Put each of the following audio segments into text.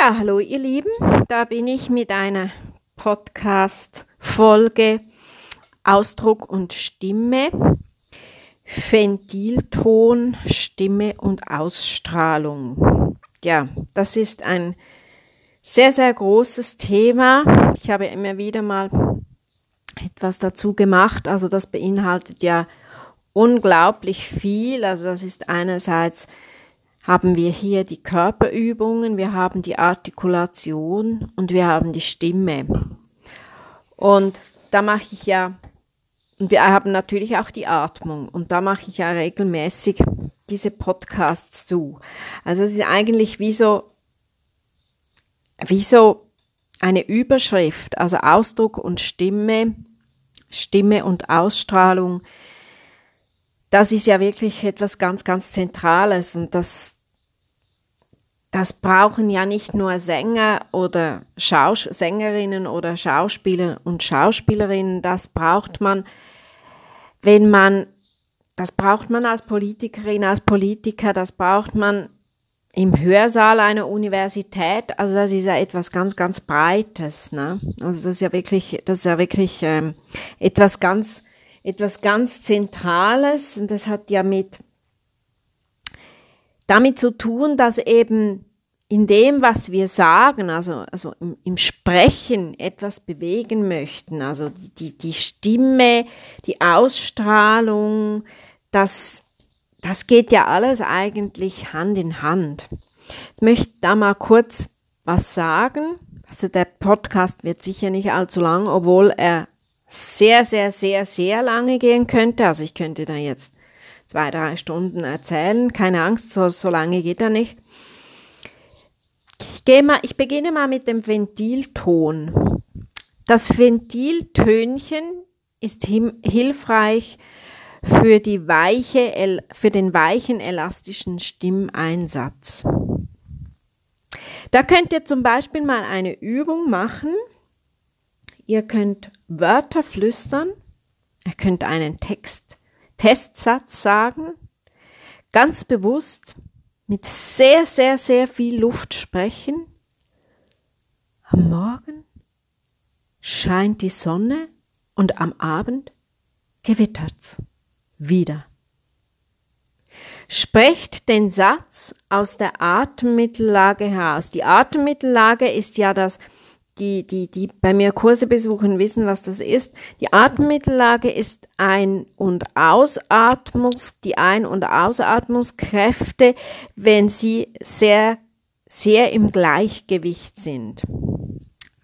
Ja, hallo ihr Lieben, da bin ich mit einer Podcast-Folge Ausdruck und Stimme, Ventilton, Stimme und Ausstrahlung. Ja, das ist ein sehr, sehr großes Thema. Ich habe immer wieder mal etwas dazu gemacht. Also das beinhaltet ja unglaublich viel. Also das ist einerseits haben wir hier die Körperübungen, wir haben die Artikulation und wir haben die Stimme. Und da mache ich ja, und wir haben natürlich auch die Atmung und da mache ich ja regelmäßig diese Podcasts zu. Also es ist eigentlich wie so, wie so eine Überschrift, also Ausdruck und Stimme, Stimme und Ausstrahlung das ist ja wirklich etwas ganz, ganz Zentrales und das, das brauchen ja nicht nur Sänger oder Schaus Sängerinnen oder Schauspieler und Schauspielerinnen, das braucht man, wenn man, das braucht man als Politikerin, als Politiker, das braucht man im Hörsaal einer Universität, also das ist ja etwas ganz, ganz Breites, ne? Also das ist ja wirklich, das ist ja wirklich ähm, etwas ganz etwas ganz Zentrales. Und das hat ja mit damit zu tun, dass eben in dem, was wir sagen, also, also im, im Sprechen etwas bewegen möchten, also die, die Stimme, die Ausstrahlung, das, das geht ja alles eigentlich Hand in Hand. Ich möchte da mal kurz was sagen. Also der Podcast wird sicher nicht allzu lang, obwohl er sehr, sehr, sehr, sehr lange gehen könnte. Also ich könnte da jetzt zwei, drei Stunden erzählen. Keine Angst, so, so lange geht er nicht. Ich, gehe mal, ich beginne mal mit dem Ventilton. Das Ventiltönchen ist hilfreich für, die weiche, für den weichen elastischen Stimmeinsatz. Da könnt ihr zum Beispiel mal eine Übung machen. Ihr könnt Wörter flüstern, ihr könnt einen Text, Testsatz sagen, ganz bewusst mit sehr, sehr, sehr viel Luft sprechen. Am Morgen scheint die Sonne und am Abend gewittert's wieder. Sprecht den Satz aus der Atemmittellage heraus. Die Atemmittellage ist ja das die, die, die bei mir Kurse besuchen, wissen, was das ist. Die Atemmittellage ist Ein- und Ausatmungs, die Ein- und Ausatmungskräfte, wenn sie sehr, sehr im Gleichgewicht sind.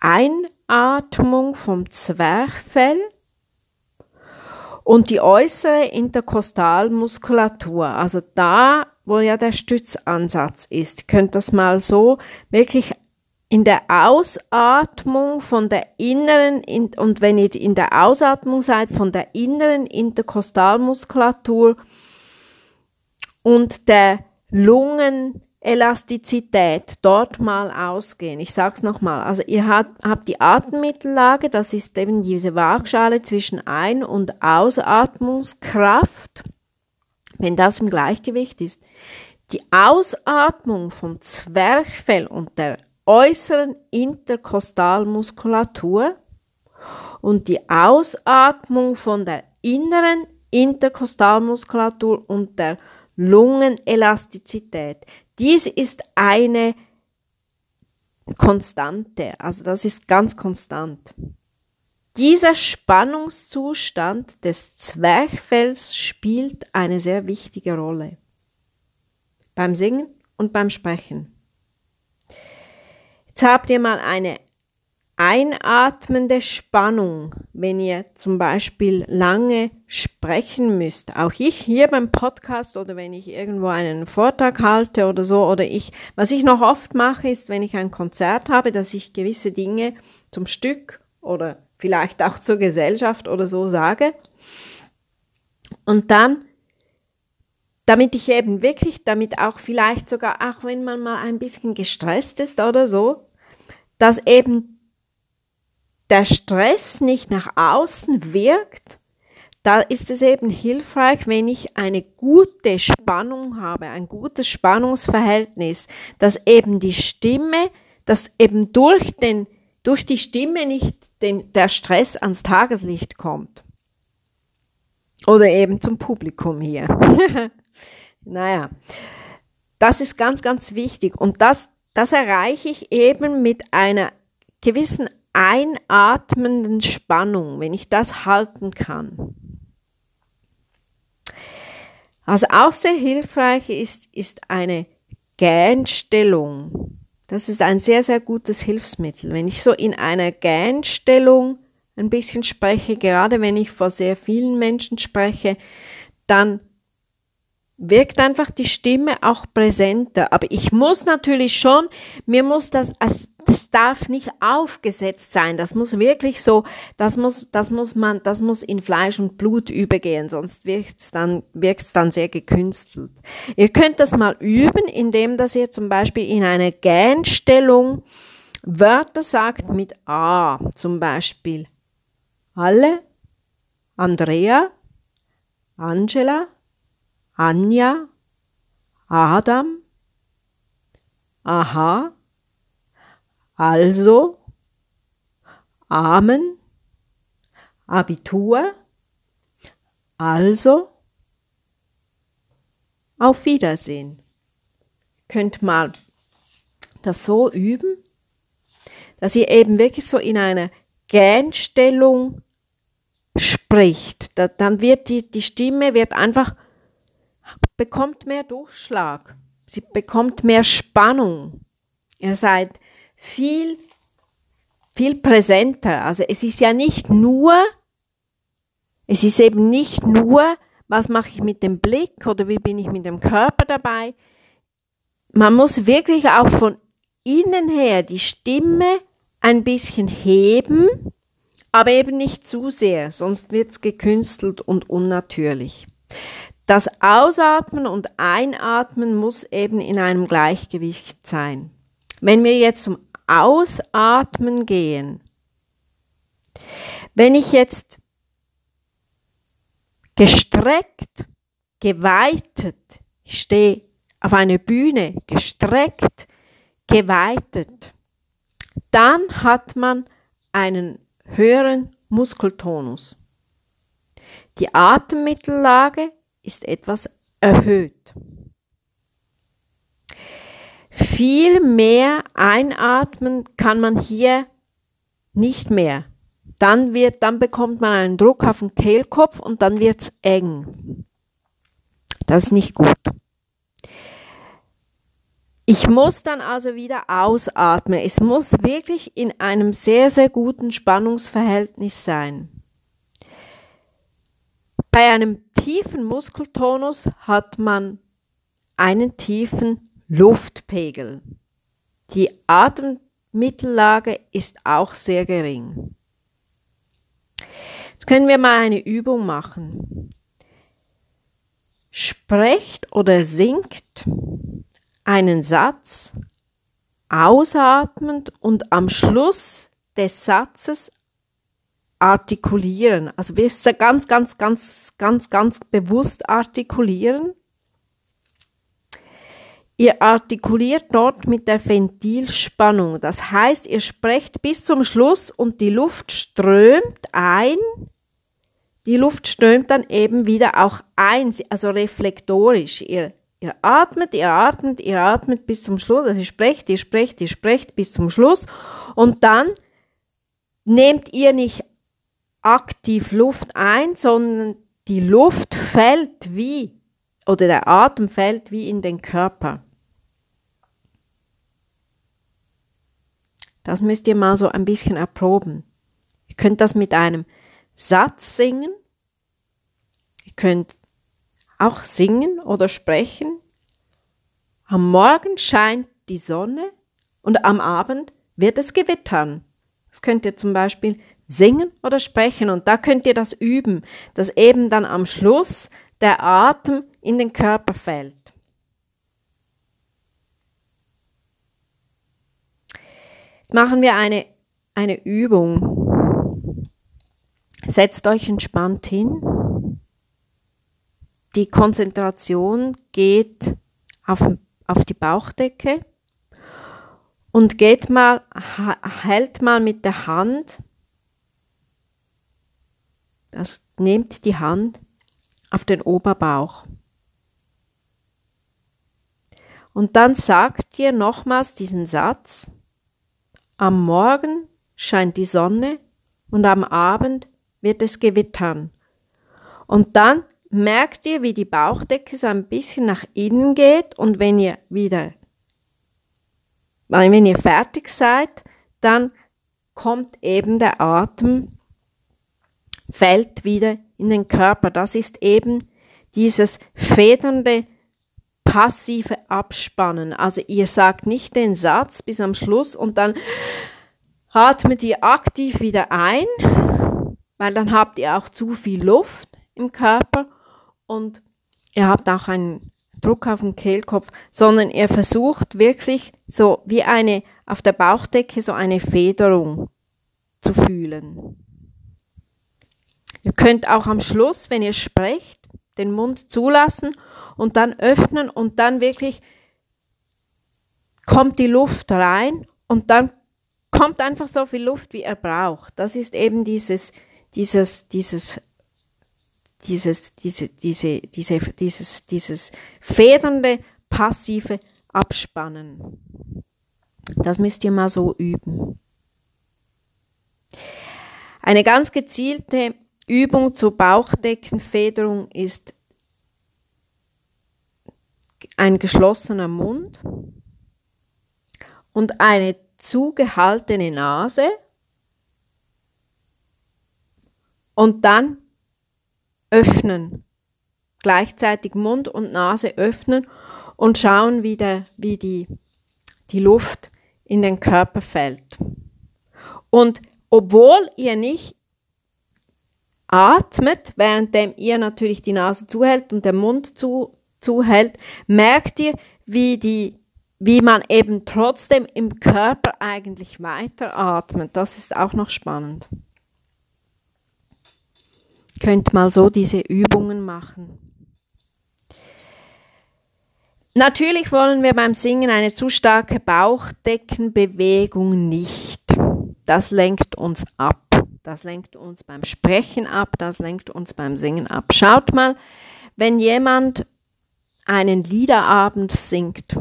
Einatmung vom Zwerchfell und die äußere Interkostalmuskulatur, also da, wo ja der Stützansatz ist. Könnt das mal so wirklich in der Ausatmung von der inneren, und wenn ihr in der Ausatmung seid, von der inneren Interkostalmuskulatur und der Lungenelastizität dort mal ausgehen. Ich sag's nochmal. Also ihr habt, habt die Atemmittellage, das ist eben diese Waagschale zwischen Ein- und Ausatmungskraft. Wenn das im Gleichgewicht ist, die Ausatmung vom Zwerchfell und der äußeren Interkostalmuskulatur und die Ausatmung von der inneren Interkostalmuskulatur und der Lungenelastizität. Dies ist eine Konstante, also das ist ganz konstant. Dieser Spannungszustand des Zwerchfells spielt eine sehr wichtige Rolle beim Singen und beim Sprechen. Jetzt habt ihr mal eine einatmende Spannung, wenn ihr zum Beispiel lange sprechen müsst. Auch ich hier beim Podcast oder wenn ich irgendwo einen Vortrag halte oder so, oder ich, was ich noch oft mache, ist, wenn ich ein Konzert habe, dass ich gewisse Dinge zum Stück oder vielleicht auch zur Gesellschaft oder so sage. Und dann damit ich eben wirklich, damit auch vielleicht sogar, auch wenn man mal ein bisschen gestresst ist oder so, dass eben der Stress nicht nach außen wirkt, da ist es eben hilfreich, wenn ich eine gute Spannung habe, ein gutes Spannungsverhältnis, dass eben die Stimme dass eben durch den, durch die Stimme nicht den, der Stress ans Tageslicht kommt. Oder eben zum Publikum hier. naja, das ist ganz, ganz wichtig. Und das, das erreiche ich eben mit einer gewissen einatmenden Spannung, wenn ich das halten kann. Also auch sehr hilfreich ist, ist eine Gähnstellung. Das ist ein sehr, sehr gutes Hilfsmittel. Wenn ich so in einer Gähnstellung ein bisschen spreche, gerade wenn ich vor sehr vielen Menschen spreche, dann wirkt einfach die Stimme auch präsenter. Aber ich muss natürlich schon, mir muss das, das darf nicht aufgesetzt sein. Das muss wirklich so, das muss, das muss man, das muss in Fleisch und Blut übergehen, sonst wirkt's dann, wirkt's dann sehr gekünstelt. Ihr könnt das mal üben, indem dass ihr zum Beispiel in einer Gähnstellung Wörter sagt mit A, zum Beispiel alle, Andrea, Angela, Anja, Adam, aha, also, Amen, Abitur, also, auf Wiedersehen. Könnt mal das so üben, dass ihr eben wirklich so in einer Gähnstellung spricht. dann wird die, die Stimme wird einfach bekommt mehr Durchschlag. Sie bekommt mehr Spannung. Ihr seid viel, viel präsenter. Also es ist ja nicht nur, es ist eben nicht nur, was mache ich mit dem Blick oder wie bin ich mit dem Körper dabei. Man muss wirklich auch von innen her die Stimme ein bisschen heben, aber eben nicht zu sehr, sonst wird es gekünstelt und unnatürlich. Das Ausatmen und Einatmen muss eben in einem Gleichgewicht sein. Wenn wir jetzt zum Ausatmen gehen, wenn ich jetzt gestreckt, geweitet, ich stehe auf einer Bühne, gestreckt, geweitet, dann hat man einen höheren Muskeltonus. Die Atemmittellage ist etwas erhöht. Viel mehr einatmen kann man hier nicht mehr. Dann wird, dann bekommt man einen Druck auf den Kehlkopf und dann wird's eng. Das ist nicht gut. Ich muss dann also wieder ausatmen. Es muss wirklich in einem sehr, sehr guten Spannungsverhältnis sein. Bei einem tiefen Muskeltonus hat man einen tiefen Luftpegel. Die Atemmittellage ist auch sehr gering. Jetzt können wir mal eine Übung machen. Sprecht oder singt einen Satz ausatmend und am Schluss des Satzes artikulieren. Also wir ganz, ganz, ganz, ganz, ganz bewusst artikulieren. Ihr artikuliert dort mit der Ventilspannung. Das heißt, ihr sprecht bis zum Schluss und die Luft strömt ein. Die Luft strömt dann eben wieder auch ein, also reflektorisch. Ihr, ihr atmet, ihr atmet, ihr atmet bis zum Schluss. Also ihr sprecht, ihr sprecht, ihr sprecht bis zum Schluss. Und dann nehmt ihr nicht aktiv Luft ein, sondern die Luft fällt wie, oder der Atem fällt wie in den Körper. Das müsst ihr mal so ein bisschen erproben. Ihr könnt das mit einem Satz singen. Ihr könnt auch singen oder sprechen. Am Morgen scheint die Sonne und am Abend wird es gewittern. Das könnt ihr zum Beispiel singen oder sprechen. Und da könnt ihr das üben, dass eben dann am Schluss der Atem in den Körper fällt. Jetzt machen wir eine, eine Übung. Setzt euch entspannt hin. Die Konzentration geht auf, auf die Bauchdecke und geht mal, hält mal mit der Hand, das nehmt die Hand auf den Oberbauch. Und dann sagt ihr nochmals diesen Satz, am Morgen scheint die Sonne und am Abend wird es gewittern. Und dann merkt ihr, wie die Bauchdecke so ein bisschen nach innen geht und wenn ihr wieder, wenn ihr fertig seid, dann kommt eben der Atem, fällt wieder in den Körper. Das ist eben dieses federnde passive Abspannen. Also ihr sagt nicht den Satz bis am Schluss und dann atmet ihr aktiv wieder ein, weil dann habt ihr auch zu viel Luft im Körper und ihr habt auch einen Druck auf den Kehlkopf, sondern ihr versucht wirklich so wie eine auf der Bauchdecke so eine Federung zu fühlen. Ihr könnt auch am Schluss, wenn ihr sprecht, den Mund zulassen und dann öffnen und dann wirklich kommt die Luft rein und dann kommt einfach so viel Luft, wie er braucht. Das ist eben dieses, dieses, dieses, dieses, diese, diese, diese, dieses, dieses federnde, passive Abspannen. Das müsst ihr mal so üben. Eine ganz gezielte Übung zur Bauchdeckenfederung ist ein geschlossener Mund und eine zugehaltene Nase und dann öffnen. Gleichzeitig Mund und Nase öffnen und schauen, wie, der, wie die, die Luft in den Körper fällt. Und obwohl ihr nicht atmet, währenddem ihr natürlich die Nase zuhält und der Mund zu, zuhält, merkt ihr, wie die wie man eben trotzdem im Körper eigentlich weiteratmet. Das ist auch noch spannend. Könnt mal so diese Übungen machen. Natürlich wollen wir beim Singen eine zu starke Bauchdeckenbewegung nicht. Das lenkt uns ab. Das lenkt uns beim Sprechen ab, das lenkt uns beim Singen ab. Schaut mal, wenn jemand einen Liederabend singt,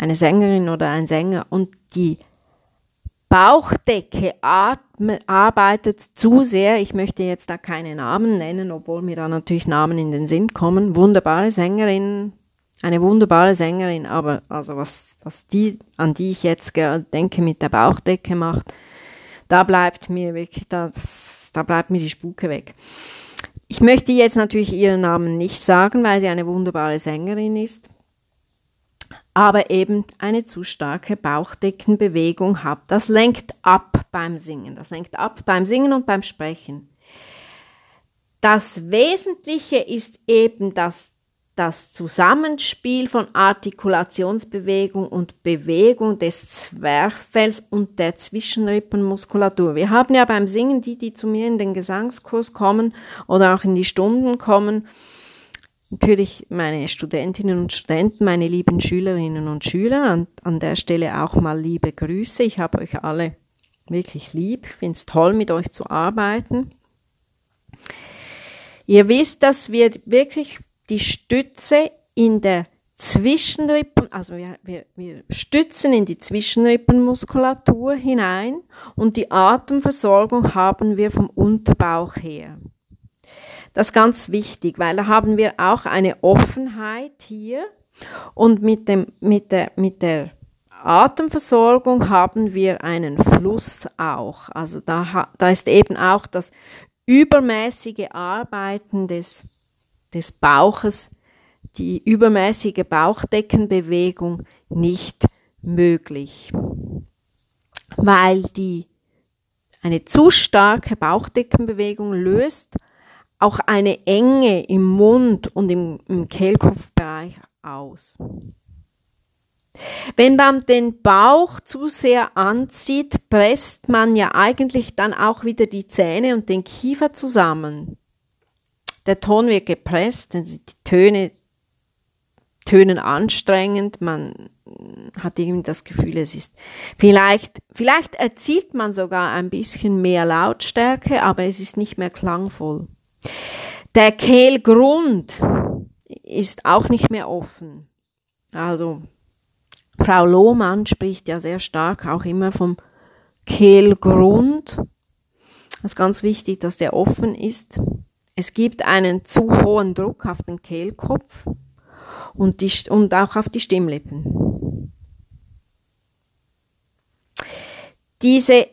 eine Sängerin oder ein Sänger und die Bauchdecke atme, arbeitet zu sehr, ich möchte jetzt da keine Namen nennen, obwohl mir da natürlich Namen in den Sinn kommen, wunderbare Sängerin, eine wunderbare Sängerin, aber also was, was die, an die ich jetzt denke, mit der Bauchdecke macht, da bleibt mir wirklich, das, da bleibt mir die Spuke weg. Ich möchte jetzt natürlich ihren Namen nicht sagen, weil sie eine wunderbare Sängerin ist, aber eben eine zu starke Bauchdeckenbewegung hat. Das lenkt ab beim Singen, das lenkt ab beim Singen und beim Sprechen. Das Wesentliche ist eben, dass das Zusammenspiel von Artikulationsbewegung und Bewegung des Zwerchfells und der Zwischenrippenmuskulatur. Wir haben ja beim Singen die, die zu mir in den Gesangskurs kommen oder auch in die Stunden kommen, natürlich meine Studentinnen und Studenten, meine lieben Schülerinnen und Schüler, an, an der Stelle auch mal liebe Grüße. Ich habe euch alle wirklich lieb. Ich finde es toll, mit euch zu arbeiten. Ihr wisst, dass wir wirklich die Stütze in der Zwischenrippen, also wir, wir, wir stützen in die Zwischenrippenmuskulatur hinein und die Atemversorgung haben wir vom Unterbauch her. Das ist ganz wichtig, weil da haben wir auch eine Offenheit hier und mit, dem, mit, der, mit der Atemversorgung haben wir einen Fluss auch. Also da, da ist eben auch das übermäßige Arbeiten des des Bauches, die übermäßige Bauchdeckenbewegung nicht möglich, weil die eine zu starke Bauchdeckenbewegung löst auch eine Enge im Mund und im, im Kehlkopfbereich aus. Wenn man den Bauch zu sehr anzieht, presst man ja eigentlich dann auch wieder die Zähne und den Kiefer zusammen. Der Ton wird gepresst, die Töne tönen anstrengend, man hat irgendwie das Gefühl, es ist vielleicht, vielleicht erzielt man sogar ein bisschen mehr Lautstärke, aber es ist nicht mehr klangvoll. Der Kehlgrund ist auch nicht mehr offen. Also, Frau Lohmann spricht ja sehr stark auch immer vom Kehlgrund. Es ist ganz wichtig, dass der offen ist. Es gibt einen zu hohen Druck auf den Kehlkopf und, die, und auch auf die Stimmlippen. Diese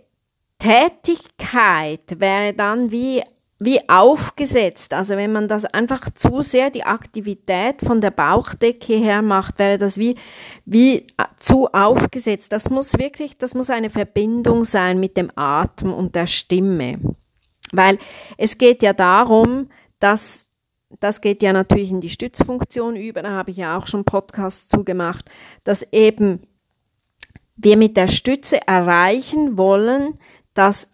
Tätigkeit wäre dann wie, wie aufgesetzt. Also wenn man das einfach zu sehr die Aktivität von der Bauchdecke her macht, wäre das wie, wie zu aufgesetzt. Das muss wirklich, das muss eine Verbindung sein mit dem Atem und der Stimme. Weil es geht ja darum, dass das geht ja natürlich in die Stützfunktion über, da habe ich ja auch schon Podcasts zugemacht, dass eben wir mit der Stütze erreichen wollen, dass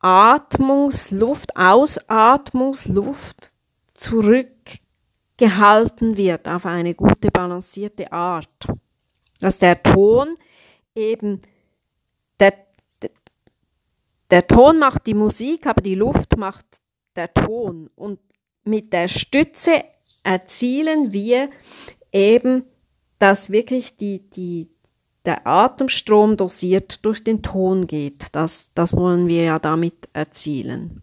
Atmungsluft, Ausatmungsluft zurückgehalten wird auf eine gute balancierte Art. Dass der Ton eben, der, der Ton macht die Musik, aber die Luft macht der Ton. Und mit der Stütze erzielen wir eben, dass wirklich die, die, der Atemstrom dosiert durch den Ton geht. Das, das wollen wir ja damit erzielen.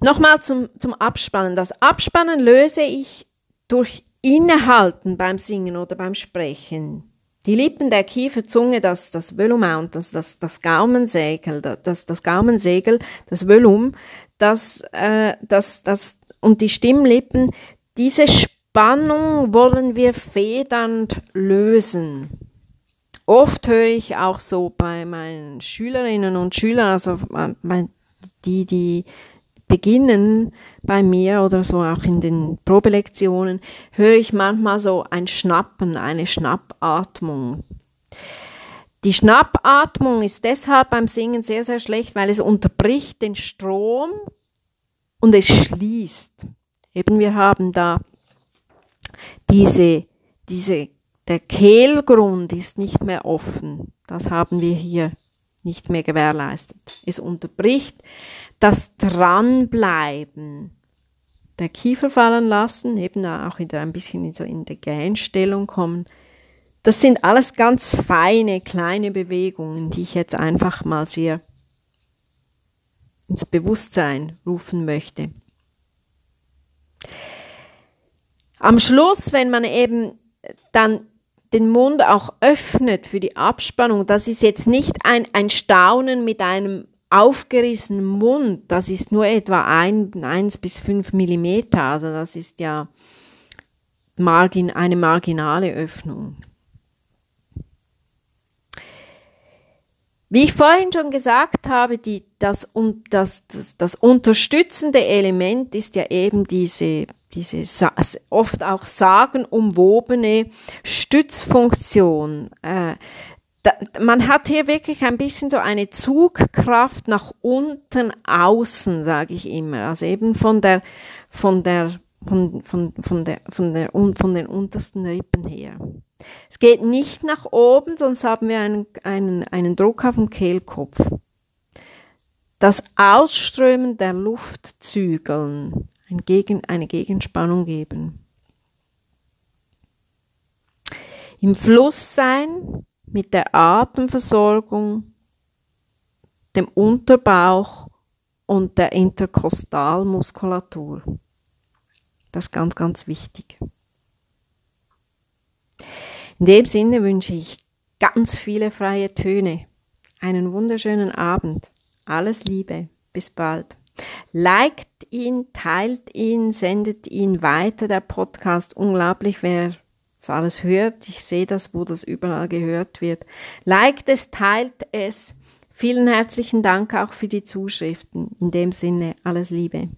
Nochmal zum, zum Abspannen. Das Abspannen löse ich durch Innehalten beim Singen oder beim Sprechen. Die Lippen, der Kiefer, Zunge, das, das Volument, das, das, das Gaumensegel, das, das Gaumensegel, das Volum, das, äh, das, das, und die Stimmlippen, diese Spannung wollen wir federnd lösen. Oft höre ich auch so bei meinen Schülerinnen und Schülern, also äh, die, die beginnen bei mir oder so auch in den Probelektionen, höre ich manchmal so ein Schnappen, eine Schnappatmung. Die Schnappatmung ist deshalb beim Singen sehr, sehr schlecht, weil es unterbricht den Strom und es schließt. Eben wir haben da diese, diese, der Kehlgrund ist nicht mehr offen. Das haben wir hier nicht mehr gewährleistet. Es unterbricht das Dranbleiben, der Kiefer fallen lassen, eben auch wieder ein bisschen in, so in die Gähnstellung kommen. Das sind alles ganz feine, kleine Bewegungen, die ich jetzt einfach mal sehr ins Bewusstsein rufen möchte. Am Schluss, wenn man eben dann den Mund auch öffnet für die Abspannung, das ist jetzt nicht ein, ein Staunen mit einem aufgerissenen Mund, das ist nur etwa ein, eins bis fünf Millimeter, also das ist ja margin, eine marginale Öffnung. Wie ich vorhin schon gesagt habe, die, das, das, das, das unterstützende Element ist ja eben diese, diese oft auch sagenumwobene Stützfunktion. Äh, da, man hat hier wirklich ein bisschen so eine Zugkraft nach unten außen, sage ich immer. Also eben von der, von der, von, von, von der, von der, von den untersten Rippen her. Es geht nicht nach oben, sonst haben wir einen, einen, einen Druck auf dem Kehlkopf. Das Ausströmen der Luft zügeln, ein Gegen, eine Gegenspannung geben. Im Fluss sein, mit der Atemversorgung, dem Unterbauch und der Interkostalmuskulatur. Das ist ganz, ganz wichtig. In dem Sinne wünsche ich ganz viele freie Töne. Einen wunderschönen Abend. Alles Liebe. Bis bald. Liked ihn, teilt ihn, sendet ihn weiter, der Podcast. Unglaublich, wer das alles hört. Ich sehe das, wo das überall gehört wird. Liked es, teilt es. Vielen herzlichen Dank auch für die Zuschriften. In dem Sinne, alles Liebe.